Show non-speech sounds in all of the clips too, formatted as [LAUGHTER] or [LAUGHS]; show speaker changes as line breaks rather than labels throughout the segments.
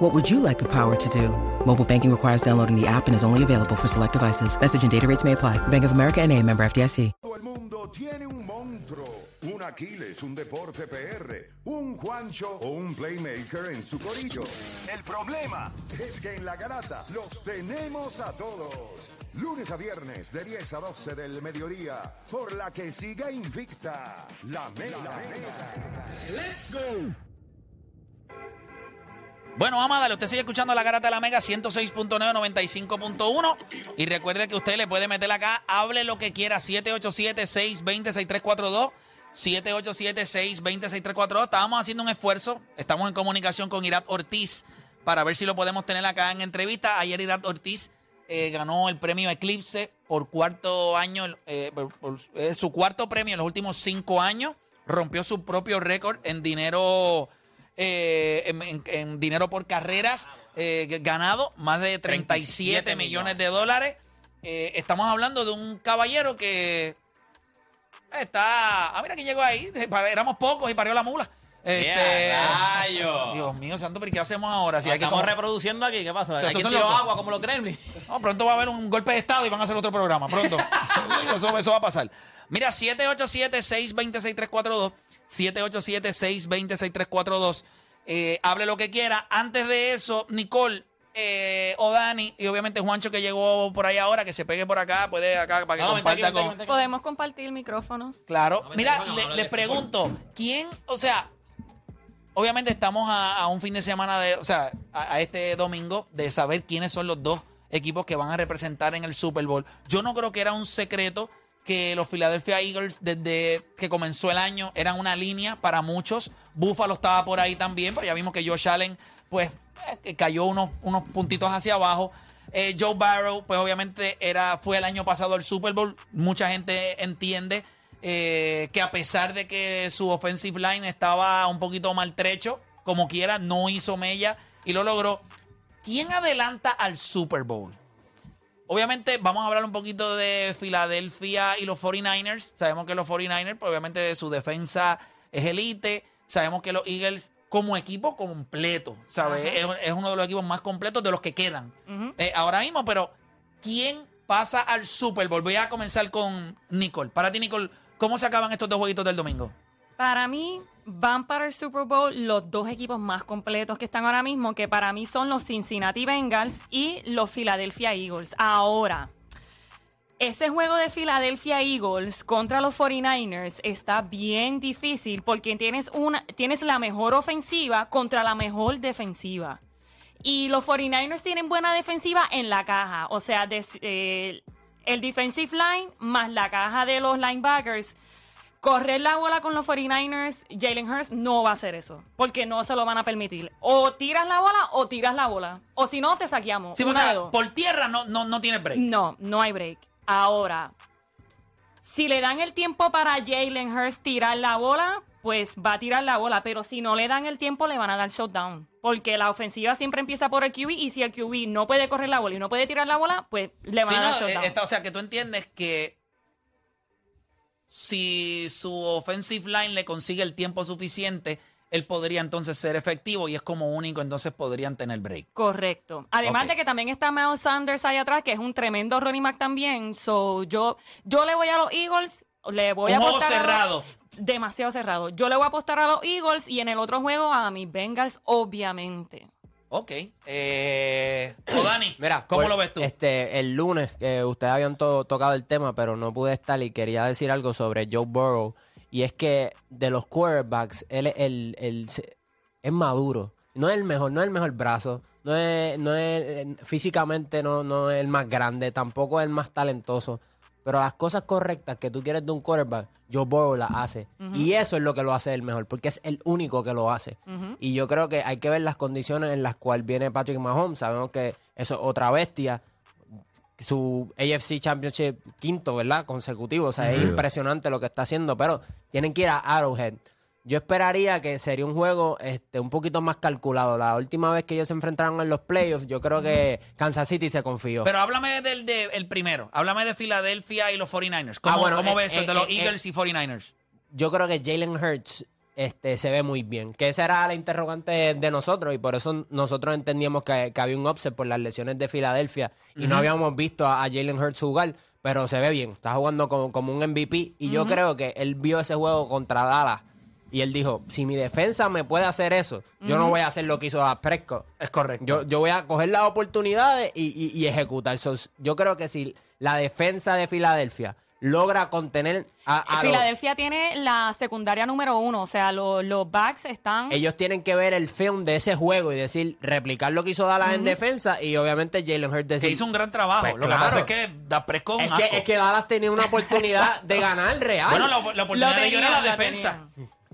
What would you like the power to do? Mobile banking requires downloading the app and is only available for select devices. Message and data rates may apply. Bank of America and a member FDIC.
Todo el mundo tiene un monstruo, un Aquiles, un Deporte PR, un Juancho o un Playmaker en su corillo. El problema es que en la garata los tenemos a todos. Lunes a viernes de 10 a 12 del mediodía, por la que siga invicta la mega.
Bueno, vamos a darle. Usted sigue escuchando la garata de la Mega 106.9, 95.1. Y recuerde que usted le puede meter acá, hable lo que quiera, 787-620-6342. 787-620-6342. Estábamos haciendo un esfuerzo. Estamos en comunicación con Irat Ortiz para ver si lo podemos tener acá en entrevista. Ayer Irat Ortiz eh, ganó el premio Eclipse por cuarto año, eh, por- eh, su cuarto premio en los últimos cinco años. Rompió su propio récord en dinero eh, en, en- en dinero por carreras eh, ganado, más de 37,
37
millones de dólares. Eh, estamos hablando de un caballero que está. Ah, mira que llegó ahí. Éramos pocos y parió la mula. Este. Dios mío, santo, pero ¿qué hacemos ahora? Si
Nos
hay que
estamos reproduciendo aquí, ¿qué pasa?
sea,
Aquí tiró agua como los gremlins.
No, pronto va a haber un golpe de Estado y van a hacer otro programa. Pronto. [LAUGHS] eso, eso va a pasar. Mira, 787-620-6342. 787-620-6342. Eh, hable lo que quiera. Antes de eso, Nicole eh, o Dani, y obviamente Juancho que llegó por ahí ahora, que se pegue por acá, puede acá para que
No, aquí,
comparta
vente
con.
vente.
Podemos compartir micrófonos.
Claro. Mira, le- les pregunto, ¿quién, o sea, obviamente estamos a, a un fin de semana de, o sea, a, a este domingo de saber quiénes son los dos equipos que van a representar en el Super Bowl. Yo no creo que era un secreto que los Philadelphia Eagles desde que comenzó el año eran una línea para muchos. Buffalo estaba por ahí también, pero ya vimos que Josh Allen, pues, eh, cayó unos, unos puntitos hacia abajo. Eh, Joe Barrow, pues obviamente era, fue el año pasado al Super Bowl. Mucha gente entiende eh, que a pesar de que su offensive line estaba un poquito maltrecho, como quiera, no hizo mella y lo logró. ¿Quién adelanta al Super Bowl? Obviamente vamos a hablar un poquito de Filadelfia y los 49ers. Sabemos que los 49ers, pues obviamente su defensa es elite. Sabemos que los Eagles como equipo completo, ¿sabes? Es, es uno de los equipos más completos de los que quedan eh, ahora mismo. Pero, ¿quién pasa al Super Bowl? Voy a comenzar con Nicole. Para ti, Nicole, ¿cómo se acaban estos dos jueguitos del domingo?
Para mí, van para el Super Bowl los dos equipos más completos que están ahora mismo, que para mí son los Cincinnati Bengals y los Philadelphia Eagles. Ahora, ese juego de Philadelphia Eagles contra los 49ers está bien difícil porque tienes, una, tienes la mejor ofensiva contra la mejor defensiva. Y los 49ers tienen buena defensiva en la caja. O sea, eh, el defensive line más la caja de los linebackers. Correr la bola con los 49ers, Jalen Hurts no va a hacer eso. Porque no se lo van a permitir. O tiras la bola o tiras la bola. O si no, te saqueamos.
Sí, o sea,
dos.
por tierra no, no, no tiene break.
No, no hay break. Ahora, si le dan el tiempo para Jalen Hurts tirar la bola, pues va a tirar la bola. Pero si no le dan el tiempo, le van a dar shutdown. Porque la ofensiva siempre empieza por el QB y si el QB no puede correr la bola y no puede tirar la bola, pues le van
Sí,
a dar
no,
shutdown.
eh, esta- o sea, que tú entiendes que si su offensive line le consigue el tiempo suficiente, él podría entonces ser efectivo y es como único, entonces podrían tener break.
Correcto. Además de que también está Miles Sanders ahí atrás, que es un tremendo running back también. So, yo, yo le voy a los Eagles, le voy
Un
a
juego
apostar a los-
cerrado.
demasiado cerrado. Yo le voy a apostar a los Eagles y en el otro juego a mis Bengals, obviamente.
Ok. Eh, o Dani,
Mira,
¿cómo
por-
lo ves tú?
Este, el lunes, que ustedes habían to- tocado el tema, pero no pude estar y quería decir algo sobre Joe Burrow. Y es que de los quarterbacks, él es, el, el- es maduro. No es el mejor, no es el mejor brazo. No es, no es eh, físicamente no, no es el más grande, tampoco es el más talentoso. Pero las cosas correctas que tú quieres de un quarterback, Joe Burrow las hace. Y eso es lo que lo hace el mejor, porque es el único que lo hace. Y yo creo que hay que ver las condiciones en las cuales viene Patrick Mahomes. Sabemos que eso es otra bestia. su AFC Championship quinto, ¿verdad? Consecutivo. O sea, es impresionante lo que está haciendo, pero tienen que ir a Arrowhead. Yo esperaría que sería un juego este, un poquito más calculado. La última vez que ellos se enfrentaron en los playoffs, yo creo que Kansas City se confió.
Pero háblame del de, el primero. Háblame de Filadelfia y los 49ers. ¿Cómo,
Ah, bueno,
cómo
eh,
ves eso
eh,
de los
eh,
Eagles y 49ers?
yo creo que Jalen Hurts este, se ve muy bien. Que esa era la interrogante de nosotros y por eso nosotros entendíamos que, que había un upset por las lesiones de Filadelfia y no habíamos visto a, a Jalen Hurts jugar, pero se ve bien. Está jugando como, como un MVP y yo creo que él vio ese juego contra Dallas y él dijo, si mi defensa me puede hacer eso, yo no voy a hacer lo que hizo a Prescott.
Es correcto.
Yo, yo voy a coger las oportunidades y, y- y ejecutar. So, yo creo que si la defensa de Filadelfia logra contener a, a los-
Filadelfia tiene la secundaria número uno, o sea, lo- los backs están...
ellos tienen que ver el film de ese juego y decir, replicar lo que hizo Dallas en defensa y obviamente Jalen Hurts
que
decir...
hizo un gran trabajo.
Pues
lo
claro.
que pasa es que da Prescott
es, que, es que Dallas tenía una oportunidad de ganar real.
Bueno, la, la oportunidad
Lo
de ellos era la defensa.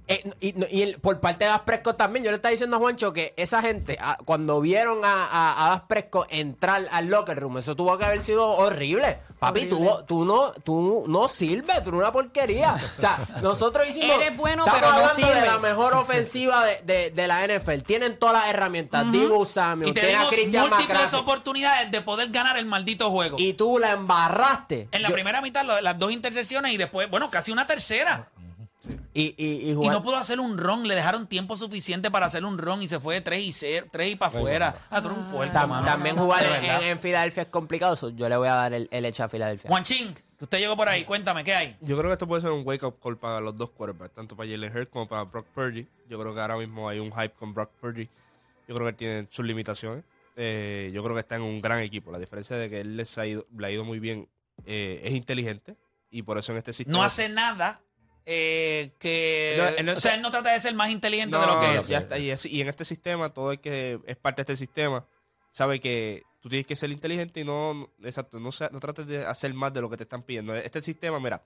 Eh, y, y el- por parte de Das Prescott también, yo le estaba diciendo a Juancho que esa gente, a- cuando vieron a, a, a Das Prescott entrar al locker room, eso tuvo que haber sido horrible. Papi,
Horrible.
tú, tú no, tú no sirves, tú eres una porquería. O sea, [LAUGHS] nosotros hicimos.
Eres bueno,
estamos
pero no
hablando de la mejor ofensiva de, de- de la NFL. Tienen todas las herramientas. Divo Samuel,
Y te
tienen a
dimos
Christian
múltiples oportunidades de poder ganar el maldito juego.
Y tú la embarraste.
en la
Yo-
primera mitad, las dos intercepciones y después, bueno, casi una tercera.
Y, y, y
Y
jugar-
no pudo hacer un ron, le dejaron tiempo suficiente para hacer un ron y se fue de 3 y 0, 3 y para afuera. Ah, tú eres un
tam-
mano.
también jugar en, Filadelfia es complicado. so yo le voy a dar el, el hecho a Filadelfia.
Juanchín, que usted llegó por ahí, cuéntame, ¿qué hay?
Yo creo que esto puede ser un wake-up call para los dos quarterbacks, tanto para Jalen Hurts como para Brock Purdy. Yo creo que ahora mismo hay un hype con Brock Purdy. Yo creo que él tiene sus limitaciones. Eh, yo creo que está en un gran equipo. La diferencia de que él les ha ido, le ha ido muy bien eh, es inteligente y por eso en este sistema...
No hace nada eh, que...
No, él no-
o sea, él no trata de ser más inteligente
No,
de lo que es.
ya está. Y, es- y en este sistema, todo el que es parte de este sistema sabe que tú tienes que ser inteligente y no, exacto, no, sea- no trates de hacer más de lo que te están pidiendo. Este sistema, mira,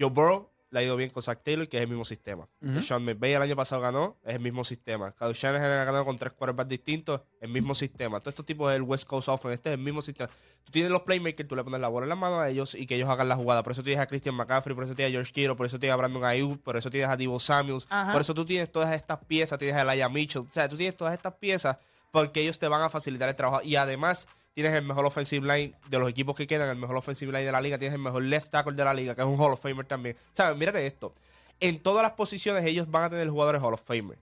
Joe Burrow le ha ido bien con Zach Taylor, que es el mismo sistema. Sean McVay el año pasado ganó, es el mismo sistema. Kyle Shanahan ha ganado con tres quarterbacks distintos, el mismo sistema. Todos estos tipos del West Coast Offense, este es el mismo sistema. Tú tienes los playmakers, tú le pones la bola en la mano a ellos y que ellos hagan la jugada. Por eso tienes a Christian McCaffrey, por eso tienes a George Kittle, por eso tienes a Brandon Ayuk, por eso tienes a Divo Samuels, por eso tú tienes todas estas piezas, tienes a Elijah Mitchell, o sea, tú tienes todas estas piezas porque ellos te van a facilitar el trabajo y además tienes el mejor offensive line de los equipos que quedan, el mejor offensive line de la liga, tienes el mejor left tackle de la liga, que es un Hall of Famer también. ¿Sabes? Mírate esto. En todas las posiciones ellos van a tener jugadores Hall of Famer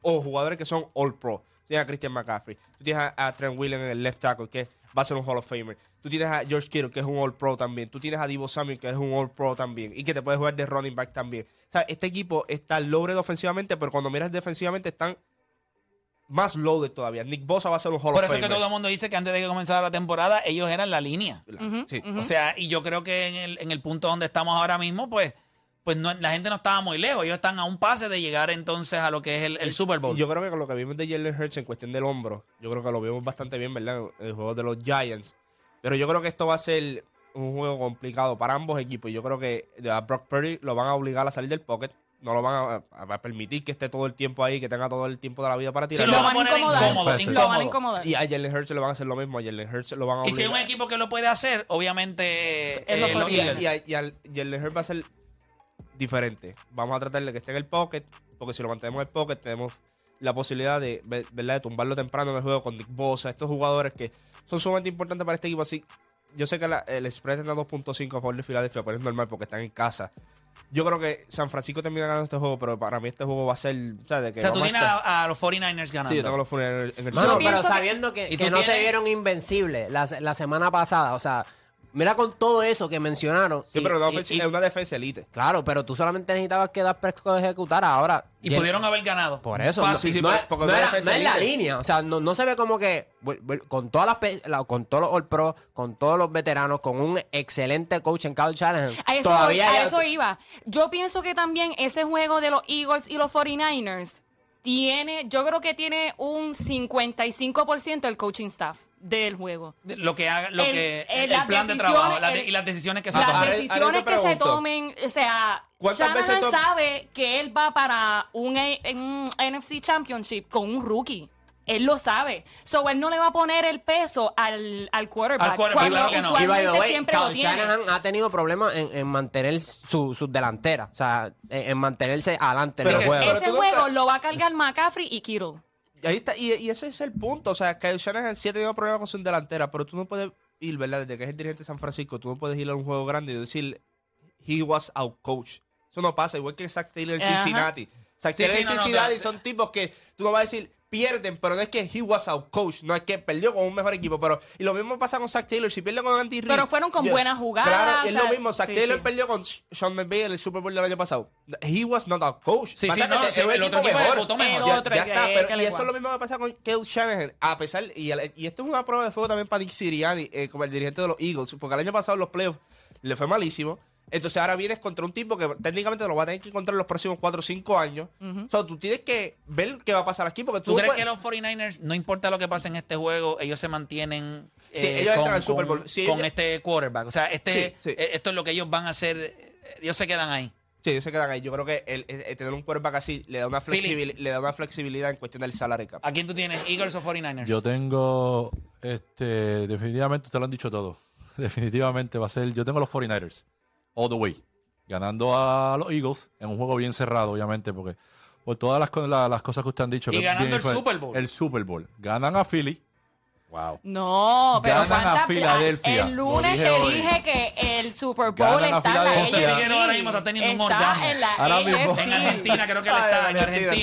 o jugadores que son All Pro. Tienes a Christian McCaffrey, tú tienes a, a Trent Williams en el left tackle, que va a ser un Hall of Famer. Tú tienes a George Kittle, que es un All Pro también. Tú tienes a Divo Samuel, que es un All Pro también. Y que te puede jugar de running back también. O sea, este equipo está loaded ofensivamente, pero cuando miras defensivamente están más loaded todavía. Nick Bosa va a ser un Hall
Por
of
eso es que todo el mundo dice que antes de que comenzara la temporada, ellos eran la línea.
Sí.
O sea, y yo creo que en el, en el punto donde estamos ahora mismo, pues, pues no, la gente no estaba muy lejos. Ellos están a un pase de llegar entonces a lo que es el, el Super Bowl.
Yo creo que con lo que vimos de Jalen Hurts en cuestión del hombro, yo creo que lo vimos bastante bien, ¿verdad? En el juego de los Giants. Pero yo creo que esto va a ser un juego complicado para ambos equipos. Y yo creo que a Brock Purdy lo van a obligar a salir del pocket. No lo van a, a permitir que esté todo el tiempo ahí, que tenga todo el tiempo de la vida para tirar.
lo
Lo
van a poner
incomodar.
incómodo.
Lo van a
incómodo.
incomodar.
y a Jalen Hurts le van a hacer lo mismo. A Jalen Hurts lo van a
Y si hay
obligar.
un equipo que lo puede hacer, obviamente
Es los
eh, los
49ers.
y, y, a- y al Jalen Hurts va a ser diferente. Vamos a tratar de que esté en el pocket, porque si lo mantenemos en el pocket, tenemos la posibilidad de, ve- ¿verdad? de tumbarlo temprano en el juego con Nick Bosa, estos jugadores que son sumamente importantes para este equipo. Así, yo sé que la- el spread está 2.5 a favor de Filadelfia, pero es normal porque están en casa. Yo creo que San Francisco termina ganando este juego, pero para mí este juego va a ser, ¿sabes? De que
O sea, tú
a
tienes a, a los 49ers ganando.
Sí, yo tengo los funerales en el
Mano, pero
que-
sabiendo que,
¿Y
que
tú
no se
tienes?
vieron invencibles la, la semana pasada, o sea, mira con todo eso que mencionaron.
Sí,
y-
pero una
y-
ofensi-
y-
es una defensa elite.
Claro, pero tú solamente necesitabas que Das Prescott ejecutara ahora.
Y pudieron haber ganado.
Por eso,
Fácil.
No, es-
porque
no
una
era-
defensa
no es la línea. O sea, no, no se ve como que con todas las con todos los All Pro, con todos los veteranos, con un excelente coach en Kyle Shanahan.
A eso,
todavía
voy- a eso iba. Yo pienso que también ese juego de los Eagles y los 49ers tiene, yo creo que tiene un 55% del coaching staff del juego.
Lo que haga, lo
El-
que,
el-
el,
las
plan de trabajo las de-
el-
y las decisiones que se
Las
toman.
Ahora- ahora
decisiones que se tomen, o sea,
¿cuántas veces
Shanahan sabe que él va para un, un NFC Championship con un rookie. Él lo sabe. So, él no le va a poner el peso al, al quarterback.
Al quarterback,
cuando
claro que no.
Y by the
usualmente
way,
siempre lo
Kyle
tiene.
Shanahan ha tenido problemas en, en mantener su- sus delanteras. O sea, en, en mantenerse adelante en
Pero
el
que
juego.
Pero
Ese
tú no
juego
estás-
lo va a cargar McCaffrey y Kittle.
Y ahí está, y, y ese es el punto. O sea, que Shanahan sí ha tenido problemas con su delantera, pero tú no puedes ir, ¿verdad? Desde que es el dirigente de San Francisco, tú no puedes ir a un juego grande y decir, he was outcoached. Eso no pasa, igual que Zach Taylor en
Ajá.
Cincinnati. Zach
Sí,
Taylor
sí,
en
no, no,
Cincinnati
te-
son tipos que tú no vas a decir, pierden, pero no es que he was outcoached, no es que perdió con un mejor equipo. pero Y lo mismo pasa con Zach Taylor, si pierde con Andy Reid.
Pero fueron con buenas jugadas,
Claro, es lo mismo, Zach
sí,
Taylor
sí.
perdió con Sean McVay en el Super Bowl del año pasado. He was not outcoached.
Sí,
Pasa
sí,
que
no,
te-
sí, el otro
equipo mejor. Ya,
otro
ya
que-
está, pero, y eso
igual.
es lo mismo que pasa con Kyle Shanahan. A pesar, y, el- y esto es una prueba de fuego también para Nick Sirianni, eh, como el dirigente de los Eagles, porque el año pasado en los playoffs le fue malísimo. Entonces ahora vienes contra un tipo que técnicamente lo va a tener que encontrar en los próximos 4 o 5 años. O sea, tú tienes que ver qué va a pasar aquí, porque tú,
¿Tú crees
puedes-
que los 49ers, no importa lo que pase en este juego, ellos se mantienen eh,
Sí, ellos entran al Super Bowl.
con,
Sí,
con
ellos-
este quarterback? O sea, este,
Sí, sí.
eh, esto es lo que ellos van a hacer. eh, Ellos se quedan ahí.
Sí, ellos se quedan ahí. Yo creo que el, el- el tener un quarterback así le da, una
Philly.
flexibil- le da una flexibilidad en cuestión del salary cap.
¿A quién tú tienes? ¿Eagles o 49ers?
Yo tengo, este, definitivamente, ustedes lo han dicho todo. [LAUGHS] Definitivamente va a ser, yo tengo los 49ers, all the way, ganando a los Eagles en un juego bien cerrado, obviamente, porque por todas las, la- las cosas que ustedes han dicho.
Y
que
ganando el Super Bowl.
El Super Bowl. Ganan a Philly. Wow.
No, pero
Ganan a
¿cuántas-
Filadelfia.
El lunes te
dije hoy.
dije que el Super Bowl
Ganan a
está en la.
José ahora mismo está teniendo un
Está
orgasmo.
en la
Ahora mismo.
En Argentina, creo que él está en Argentina.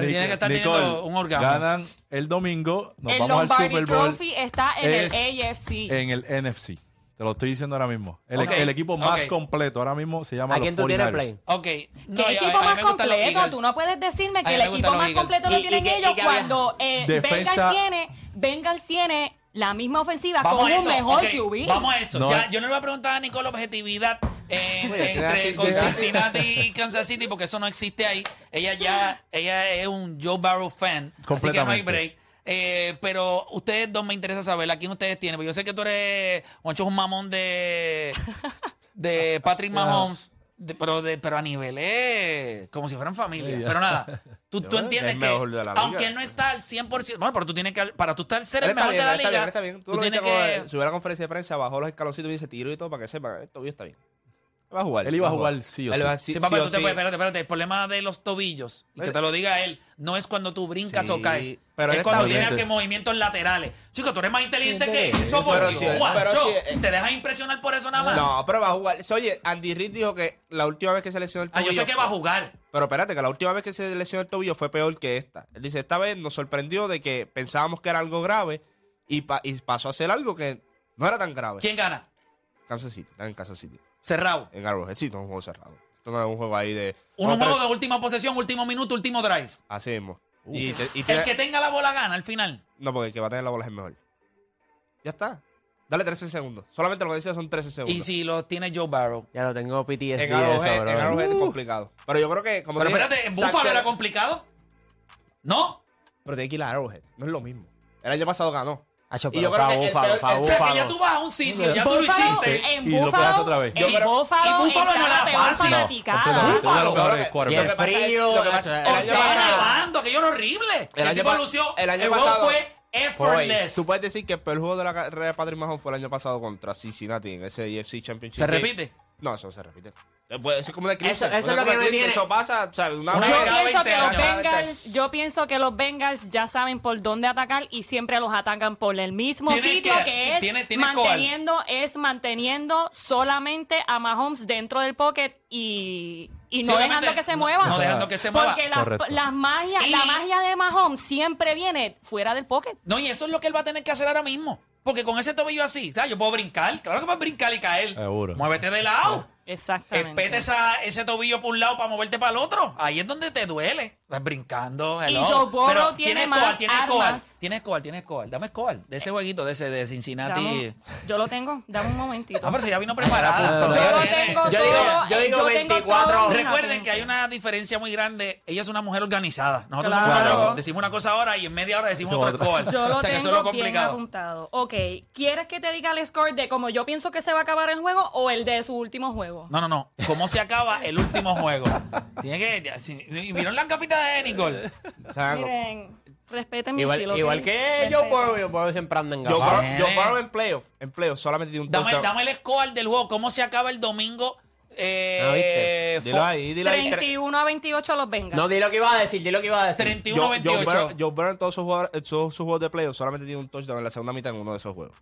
Tiene que estar
Nicole,
teniendo un orgasmo.
Ganan el domingo, nos
El
vamos al
Lombardi
Super Bowl
Trophy está en
es
el AFC.
en el NFC. Te lo estoy diciendo ahora mismo. El, equipo más completo ahora mismo se llama
¿A
los
quién tú tienes
49ers.
play?
Ok.
¿Qué
No, a- a-
equipo
a
más
los
completo? Tú no puedes decirme que el equipo
los
más completo lo tienen ellos cuando eh,
Defensa-
Bengals tiene Bengals tiene la misma ofensiva
Vamos
con un mejor
ok,
QB.
Vamos a eso.
No,
Ya,
eh.
yo no le voy a preguntar a Nicole objetividad
Oye,
entre con. Cincinnati y Kansas City porque eso no existe ahí. Ella ya ella es un Joe Barrow fan. Así que no hay break. Eh, pero ustedes dos me interesa saber a quién ustedes tienen. Porque yo sé que tú eres, Juancho es un mamón de, [LAUGHS] de Patrick Mahomes. de- pero, de, pero a niveles como si fueran familia.
Sí.
Pero nada, [LAUGHS] tú, tú entiendes
es
que,
liga.
aunque él no está al 100%, bueno, pero tú tienes que, para tú estar ser el mejor
bien,
de la liga,
bien, está bien. Tú,
tú tienes que...
subió a la conferencia de prensa, bajó los escaloncitos y dice tiro y todo para que sepan, esto bien está bien. Él va a jugar.
Él iba a jugar sí o
Él
sí.
va a-
Sí,
sí,
papá,
sí
tú
o
te
sí.
puedes, espérate, espérate. El problema de los tobillos, y que te lo diga él, no es cuando tú brincas
Sí,
o caes.
pero
es
él
cuando tienes que movimientos laterales. Chico, tú eres más inteligente que eso, por
Pero
Dios,
sí, pero
Juancho.
sí, eh.
¿Te dejas impresionar por eso nada más?
No, pero va a jugar. Oye, Andy Reid dijo que la última vez que se lesionó el
Ah,
tobillo.
yo sé que va a jugar.
Pero espérate, que la última vez que se lesionó el tobillo fue peor que esta. Él dice, esta vez nos sorprendió de que pensábamos que era algo grave y, pa- y pasó a ser algo que no era tan grave.
¿Quién gana?
Kansas City, están en Kansas City.
Cerrado.
En Arrowhead, sí, no es un juego cerrado. Esto no es un juego ahí de...
Un juego de última posesión, último minuto, último drive.
Así mismo. Y, te- y
El
tiene-
que tenga la bola gana al final.
No, porque el que va a tener la bola es el mejor. Ya está. Dale 13 segundos. Solamente lo que dice son 13 segundos.
Y si lo tiene Joe Barrow.
Ya lo tengo PTSD
en
eso,
Arrowhead,
bro.
en Arrowhead es complicado. Pero yo creo que... Como
Pero
dije,
espérate, ¿en Buffalo era complicado? ¿No?
Pero tiene que ir a Arrowhead. No es lo mismo. El año pasado ganó.
Acho,
Y yo creo que
Búfalo,
el-
O sea, que ya tú vas a un sitio, ya tú lo hiciste.
Y lo pegas otra vez.
Yo creo-
Búfalo
y Búfalo no era fácil. Búfalo.
Lo que pasa es-
frío,
lo que pasa-
el
el
nevando, aquello era horrible.
El
El,
año
tipo lució.
el año
juego
pasado-
fue effortless.
Tú puedes decir que el peor juego de la carrera de Patrick Mahomes fue el año pasado contra Cincinnati en ese EFC Championship.
¿Se repite?
No, eso se repite. Eh, puede ser como de eclipse.
Eso- eso es lo que me
Eso pasa, o sea, una
Una
vez.
Yo
vez
pienso,
20
que los. Bengals, yo pienso que los Bengals ya saben por dónde atacar y siempre los atacan por el mismo
Tiene
sitio
que-
que, es
tiene- tiene
manteniendo es manteniendo solamente a Mahomes dentro del pocket y, y no dejando que se
no-
mueva.
no dejando que se mueva.
Porque la, las magias-
Y-
la magia de Mahomes siempre viene fuera del pocket.
No, y eso es lo que él va a tener que hacer ahora mismo. Porque con ese tobillo así, ¿sabes? Yo puedo brincar. Claro que puedes brincar y caer.
Seguro.
Muévete de lado.
Exactamente.
Espete ese tobillo por un lado para moverte para el otro. Ahí es donde te duele. Estás brincando.
Y. Joe Burrow
Pero
tiene
tienes
más
Coal,
armas.
Tienes Coal, tienes Coal. Dame Coal. De ese jueguito, de ese de Cincinnati.
Dame- yo lo tengo, dame un momentito.
Ah, pero si ya vino preparada.
yo
tiene-
tengo
Yo digo- yo digo
tengo
24.
todo,
Recuerden que hay una diferencia muy grande. Ella es una mujer organizada. Nosotros
Claro.
somos locos. Decimos una cosa ahora y en media hora decimos otra. Coal.
Yo lo
o sea, que eso
tengo
es lo
bien
complicado.
apuntado. Ok, ¿quieres que te diga el score de cómo yo pienso que se va a acabar el juego o el de su último juego?
No, no, no. ¿Cómo se acaba el último juego? Tiene que. si- ¿Vieron las gafitas de Nicole?
O sea, no-
Miren, Respeten mi
Igual,
estilo.
igual
¿ok?
que
Respeten.
Joe Burrow, Joe Burrow siempre anda en
Joe
gafas.
Burrow, Joe Burrow en playoff, en playoff solamente tiene un
Dame,
touchdown.
dame el score del juego. ¿Cómo se acaba el domingo? Eh,
Ah, ¿viste?
Dilo
fo-
ahí, dilo ahí.
31 a 28 los Bengals.
No, di lo que iba a decir, di lo que iba a decir.
31-28.
Joe, Burrow, Joe Burrow en todos sus, jugadores- en todos sus juegos de playoff solamente tiene un touchdown en la segunda mitad en uno de esos juegos.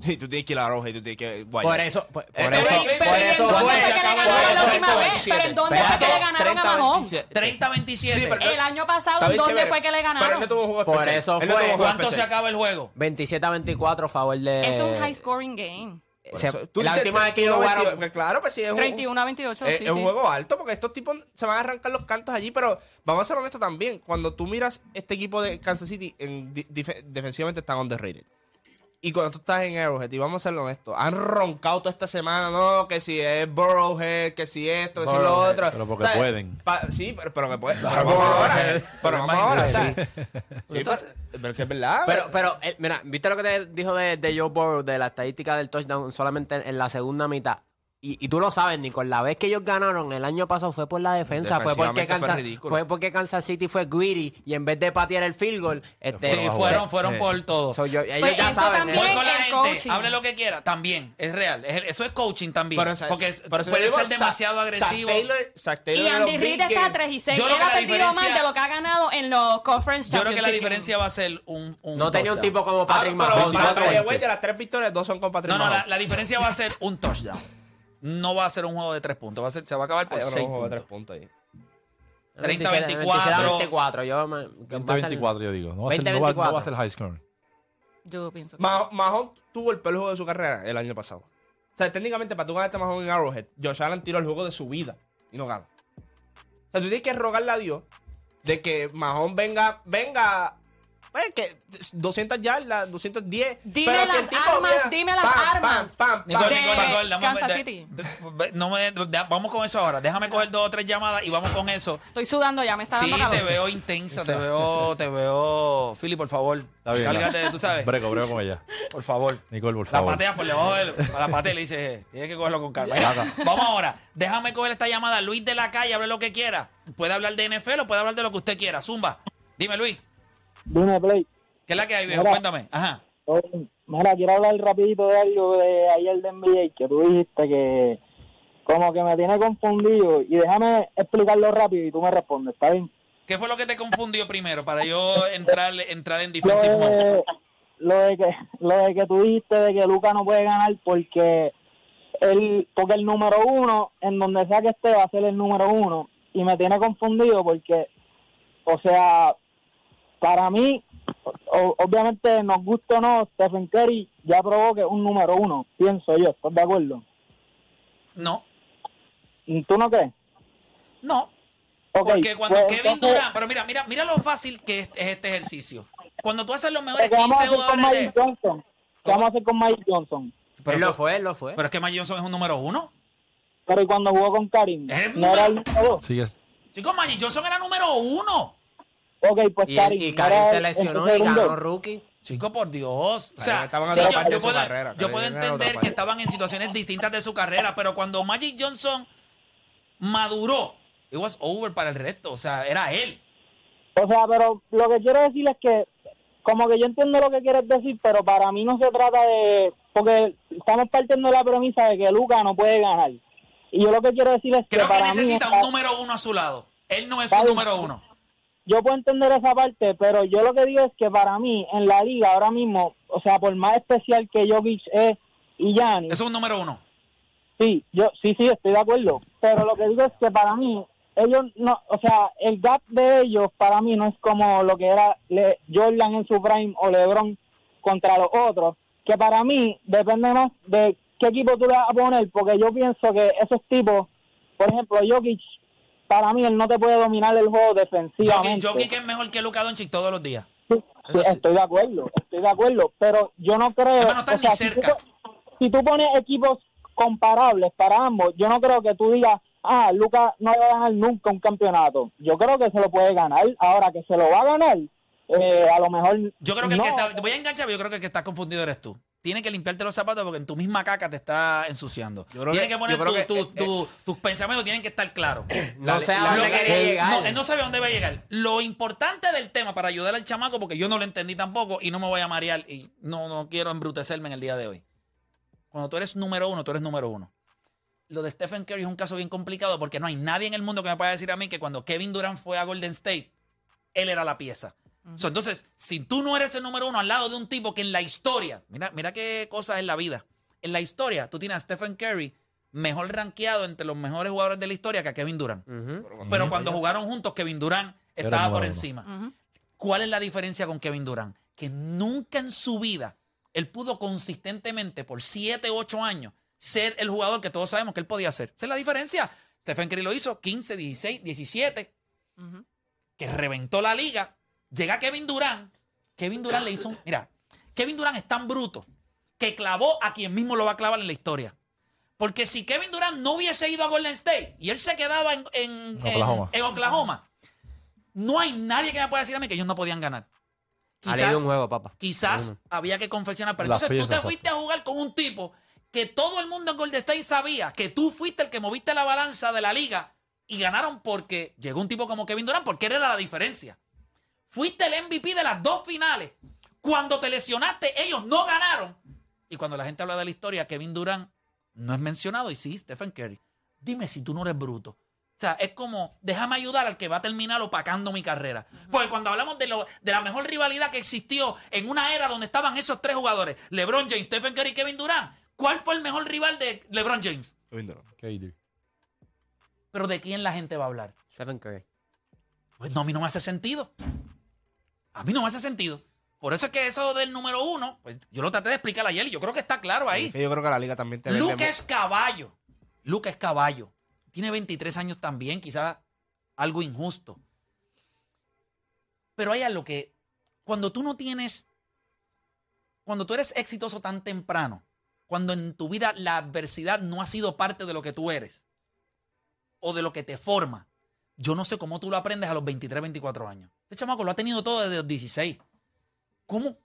Y tú tienes que ir a la roja y tú tienes que guayar.
Por eso, por, por
Eh,
eso,
pero-
por
pero-
eso
¿en dónde
fue.
que le
acabó
ganaron
el
la última vez? ¿Pero en dónde fue que le ganaron a Mahomes?
30-27.
30-27.
Sí, pero-
El año pasado, ¿en dónde
chévere,
fue que le
Pero él
ganaron?
no tuvo un juego
Por eso fue.
un
¿Cuánto se acaba el juego?
27 a 24 a favor de.
Es un high scoring game.
Se-
eso- tú
la última vez que
31,
ellos jugaron.
22, Claro, pues sí, es un,
31 a 28,
es,
sí,
es un
sí.
juego alto porque estos tipos se van a arrancar los cantos allí, pero vamos a ser honestos también. Cuando tú miras este equipo de Kansas City, en di- dife- defensivamente están underrated. Y cuando tú estás en Arrowhead, y vamos a ser honestos, han roncado toda esta semana, no, que si es Burrowhead, que si esto, que si lo otro.
pero porque
¿Sabes?
pueden.
Pa- sí, pero, pero que pueden. Pero vamos ahora. Pero vamos ahora, o sea. Sí, pero, que es verdad.
Pero, pero, eh, mira, ¿viste lo que te dijo de, de Joe Burrow, de la estadística del touchdown solamente en, en la segunda mitad? Y, y tú lo sabes, Nico, la vez que ellos ganaron el año pasado fue por la defensa, fue porque,
fue
Kansas,
ridículo.
fue porque Kansas City fue greedy y en vez de patear el field goal, este,
Sí,
Pero
fueron,
sí.
fueron por todo.
so yo- ellos
Pues
ya saben.
también-
Voy con la gente,
coaching.
hable lo que quiera, también, es real. Es- eso es coaching también.
Pero, o sea,
porque
es-
puede
digo,
ser
Zach-
demasiado agresivo.
Zach Taylor, Zach Taylor
Y Andy Reid está a
games-
3 y 6.
Yo
Él
creo que
ha
la
perdido más
diferencia-
de lo que ha ganado en los Conference
Yo creo que la diferencia va a ser un, un
No tenía un tipo como
Ah,
Patrick Mahomes.
de las tres victorias, dos son con Patrick
No, no, la diferencia va a ser un touchdown. No va a ser un juego de tres puntos. Va a ser, se va a acabar por
Ay,
seis puntos.
tres puntos ahí.
30-24.
27-24, yo me- que va a ser-
20-24, yo digo. No va, a ser, no, va, no
20-24.
va a ser high score.
Yo pienso que
Mah- Mahomes tuvo el peor juego de su carrera el año pasado. O sea, técnicamente, para tú ganarte a Mahomes en Arrowhead, Josh Allen tiró el juego de su vida y no gana. O sea, tú tienes que rogarle a Dios de que Mahomes venga, venga, pues, que 200 yardas, 210.
Dime
pero si el
las
tipo
armas,
viene,
dime las
pam,
armas.
pam, pam,
Nicole,
De
Nicole, Nicole, dame-
Kansas
de-
City.
de- no me- de- vamos con eso ahora. Déjame coger dos o tres llamadas y vamos con eso.
Estoy sudando ya, me está
Sí,
dando calor.
te veo intensa, te veo, te veo. Philly, por favor.
Está bien.
Cálgate, tú sabes.
Brego, brego con ella.
Por favor.
Nicole, por
La
favor.
patea por debajo del. A la patea y le dice, tienes que cogerlo con calma. Vamos ahora. Déjame coger esta llamada. Luis de la calle, hable lo que quiera. Puede hablar de NFL o puede hablar de lo que usted quiera. Zumba. Dime, Luis.
Dime, Play.
¿Qué es la que hay, viejo?
Mira.
Cuéntame. Ajá.
Oh, Mira, quiero hablar rapidito de algo de ayer de NBA que tú dijiste que como que me tiene confundido y déjame explicarlo rápido y tú me respondes, ¿está bien?
¿Qué fue lo que te confundió primero para yo entrar, entrar en
Lo
defensive mode?
de, lo de que lo de que tú dijiste de que Luca no puede ganar porque el porque el número uno en donde sea que esté va a ser el número uno y me tiene confundido porque o sea para mí o- obviamente nos gusta o no Stephen Curry ya probó que es un número uno pienso yo ¿estás de acuerdo?
No,
¿tú no crees?
no. Porque cuando
pues,
Kevin
entonces,
Durant, pero mira, mira, mira lo fácil que es, es este ejercicio. Cuando tú haces los mejores
¿qué vamos a
15
hacer con
jugadores
Mike
de...
Johnson? ¿Qué vamos a hacer con Mike Johnson?
Pero,
él lo fue, él lo fue.
pero es que Mike Johnson es un número uno.
Pero y cuando jugó con Karim,
Es el
no era el
número-
dos.
Sigues.
Chicos, Magic Johnson era número uno.
Ok, pues
y,
Karim.
y se lesionó y ganó rookie.
Chico, por Dios. O sea,
Karim estaba en
sí, yo, yo puedo,
carrera.
yo puedo entender que estaban en situaciones distintas de su carrera, pero cuando Magic Johnson maduró, it was over para el resto. O sea, era él.
O sea, pero lo que quiero decir es que, como que yo entiendo lo que quieres decir, pero para mí no se trata de. Porque estamos partiendo de la premisa de que Luca no puede ganar. Y yo lo que quiero decir es que
Creo que
para
necesita
mí.
un número uno a su lado. Él no es un número uno.
Yo puedo entender esa parte, pero yo lo que digo es que para mí, en la liga ahora mismo, o sea, por más especial que Jokic es y Giannis,
Es un número uno.
Sí, yo sí, sí, estoy de acuerdo. Pero lo que digo es que para mí, ellos no, o sea, el gap de ellos para mí no es como lo que era Le- Jordan en su prime o LeBron contra los otros. Que para mí depende más de qué equipo tú le vas a poner, porque yo pienso que esos tipos, por ejemplo, Jokic, para mí él no te puede dominar el juego defensivamente.
Jokic es mejor que Luka Doncic todos los días.
Sí, sí, estoy de acuerdo, estoy de acuerdo, pero yo no creo.
Además, no están
sea,
ni
si
cerca.
tú- Si tú, pones equipos comparables para ambos, yo no creo que tú digas, ah, Lucas no va a ganar nunca un campeonato. Yo creo que se lo puede ganar. Ahora que se lo va a ganar, eh, a lo mejor.
Yo creo que el
no.
que está, te voy a enganchar, pero yo creo que el que está confundido eres tú. Tienes que limpiarte los zapatos porque en tu misma caca te está ensuciando. Tienes
que-
que, poner tu-
que-
tu-
eh,
tu- tus pensamientos tienen que estar claros. [CLEARS THROAT]
No sé a dónde
que-
quería llegar.
no, él no sabe a dónde va a llegar. Lo importante del tema para ayudar al chamaco, porque yo no lo entendí tampoco y no me voy a marear y no, no quiero embrutecerme en el día de hoy. Cuando tú eres número uno, tú eres número uno. Lo de Stephen Curry es un caso bien complicado porque no hay nadie en el mundo que me pueda decir a mí que cuando Kevin Durant fue a Golden State, él era la pieza. So, entonces, si tú no eres el número uno al lado de un tipo que en la historia, mira, mira qué cosa es la vida. En la historia, tú tienes a Stephen Curry mejor rankeado entre los mejores jugadores de la historia que a Kevin Durant. Pero cuando jugaron juntos, Kevin Durant estaba por encima. ¿Cuál es la diferencia con Kevin Durant? Que nunca en su vida él pudo consistentemente por 7, 8 años ser el jugador que todos sabemos que él podía ser. Esa es la diferencia. Stephen Curry lo hizo 15, 16, 17, que reventó la liga. Llega Kevin Durant. Kevin Durant le hizo un... Mira, Kevin Durant es tan bruto que clavó a quien mismo lo va a clavar en la historia. Porque si Kevin Durant no hubiese ido a Golden State y él se quedaba en, en-
Oklahoma.
en- en Oklahoma, no hay nadie que me pueda decir a mí que ellos no podían ganar.
Ha leído un juego, papá.
quizás
Uno.
había que confeccionar. Pero
Las
entonces tú te fuiste a jugar con un tipo que todo el mundo en Golden State sabía que tú fuiste el que moviste la balanza de la liga y ganaron porque llegó un tipo como Kevin Durant, porque era la diferencia. Fuiste el MVP de las dos finales. Cuando te lesionaste, ellos no ganaron. Y cuando la gente habla de la historia, Kevin Durant no es mencionado. Y sí, Stephen Curry. Dime si tú no eres bruto. O sea, es como, déjame ayudar al que va a terminar opacando mi carrera. Porque cuando hablamos de, lo- de la mejor rivalidad que existió en una era donde estaban esos tres jugadores, LeBron James, Stephen Curry y Kevin Durant, ¿cuál fue el mejor rival de LeBron James?
Kevin Durant.
KD.
Pero ¿de quién la gente va a hablar?
Stephen Curry.
Pues no, a mí no me hace sentido. A mí no me hace sentido. Por eso es que eso del número uno, pues yo lo traté de explicar ayer y yo creo que está claro ahí.
Es que yo creo que la liga también te
Luke es caballo. Luke es caballo. Tiene 23 años también, quizás algo injusto. Pero hay algo que, cuando tú no tienes, cuando tú eres exitoso tan temprano, cuando en tu vida la adversidad no ha sido parte de lo que tú eres o de lo que te forma, yo no sé cómo tú lo aprendes a los 23, 24 años. Este chamaco lo ha tenido todo desde los 16. ¿Cómo?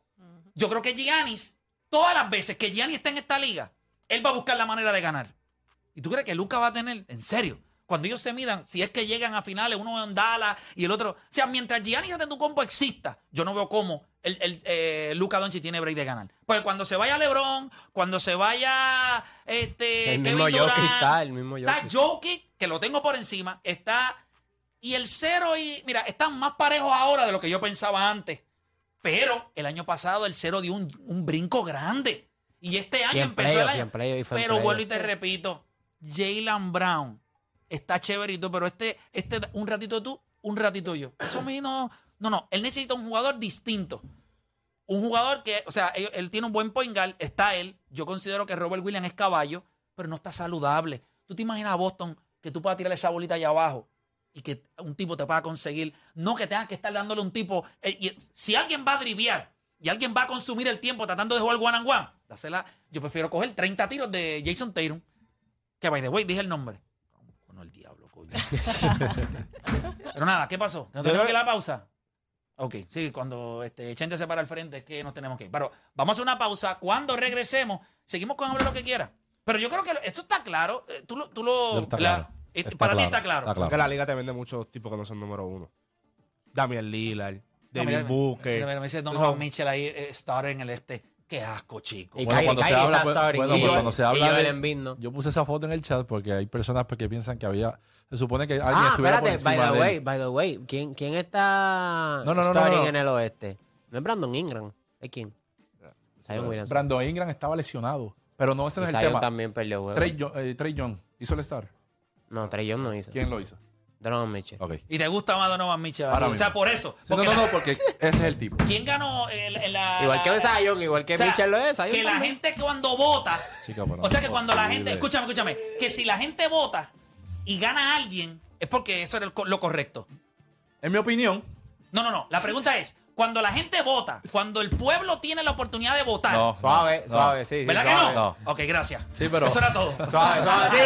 Yo creo que Giannis, todas las veces que Giannis está en esta liga, él va a buscar la manera de ganar. ¿Y tú crees que Luca va a tener, en serio, cuando ellos se midan, si es que llegan a finales, uno en Dallas y el otro. O sea, mientras Giannis de tu compo exista, yo no veo cómo el, el, eh, Luca Doncic tiene break de ganar. Porque cuando se vaya LeBron, cuando se vaya este,
El
Kevin
mismo Jokic
Durant,
está, el mismo
Está
Jokic.
Jokic, que lo tengo por encima. Está. Y el cero y. Mira, están más parejos ahora de lo que yo pensaba antes. Pero el año pasado el cero dio un, un brinco grande. Y este año
Y
empezó el año. pero vuelvo y te repito. Jalen Brown está chéverito, pero este, este, un ratito tú, un ratito yo. Eso a mí no. No, no. Él necesita un jugador distinto. Un jugador que, o sea, él, él tiene un buen point guard, está él. Yo considero que Robert Williams es caballo, pero no está saludable. ¿Tú te imaginas a Boston que tú puedas tirar esa bolita allá abajo y que un tipo te pueda conseguir? No que tengas que estar dándole un tipo. eh, y si alguien va a driviar y alguien va a consumir el tiempo tratando de jugar one and one, dásela. Yo prefiero coger 30 tiros de Jason Tatum, que by the way, dije el nombre. Con el diablo, coño. [LAUGHS] pero nada, ¿qué pasó? ¿No tenemos que ir a la pausa? Ok, sí, cuando este, Chente se para al frente es que nos tenemos que ir. Pero vamos a hacer una pausa. Cuando regresemos, seguimos con hablar lo que quiera. Pero yo creo que esto está claro. eh, Tú lo... Tú lo
Está
la-
claro. Está
para ti
claro.
está claro.
Está claro.
Porque la liga te vende muchos tipos que no son número uno. Damian Lillard,
No,
David
mira,
Booker.
mira, mira, me dice Donovan Mitchell ahí, eh, starter en el este. Qué asco, chico.
Y
Bueno, cuando se habla, pues,
starting.
bueno,
Y
pues,
Joel-
cuando se habla de-
Embiid no.
yo puse esa foto en el chat porque hay personas que piensan que había, se supone que alguien
Ah,
estuviera por
espérate, by
encima
the
de
way,
él.
by the way, ¿quién, quién está
No, no, no, no,
starting
no.
en el oeste? No es Brandon Ingram, ¿es quién? Zion Williamson.
Brandon Ingram estaba lesionado, pero no ese no
Y
es el
Zion
tema.
también perdió.
Trey, eh, Trey Young hizo el star.
No, Trey Young no hizo.
¿Quién lo hizo?
Donovan Mitchell.
Ok.
Y te gusta más Donovan Mitchell.
Ahora
o sea,
mismo.
por eso.
Sí, no,
Porque
no, no, porque ese es el tipo.
¿Quién ganó en, en la.
Igual que Zion, igual que
O sea,
Mitchell lo es. Zion
Que la
también.
gente cuando vota.
Chica, pero
O sea que cuando la gente. Escúchame, escúchame. Que si la gente vota y gana a alguien, es porque eso era el co- lo correcto.
En mi opinión,
No, no, no. La pregunta es: cuando la gente vota, cuando el pueblo tiene la oportunidad de votar.
no.
Suave,
no,
suave, sí. sí,
¿Verdad que
suave.
no?
No.
Ok, gracias.
Sí, pero-
Eso era todo.
Suave, suave, [LAUGHS] sí.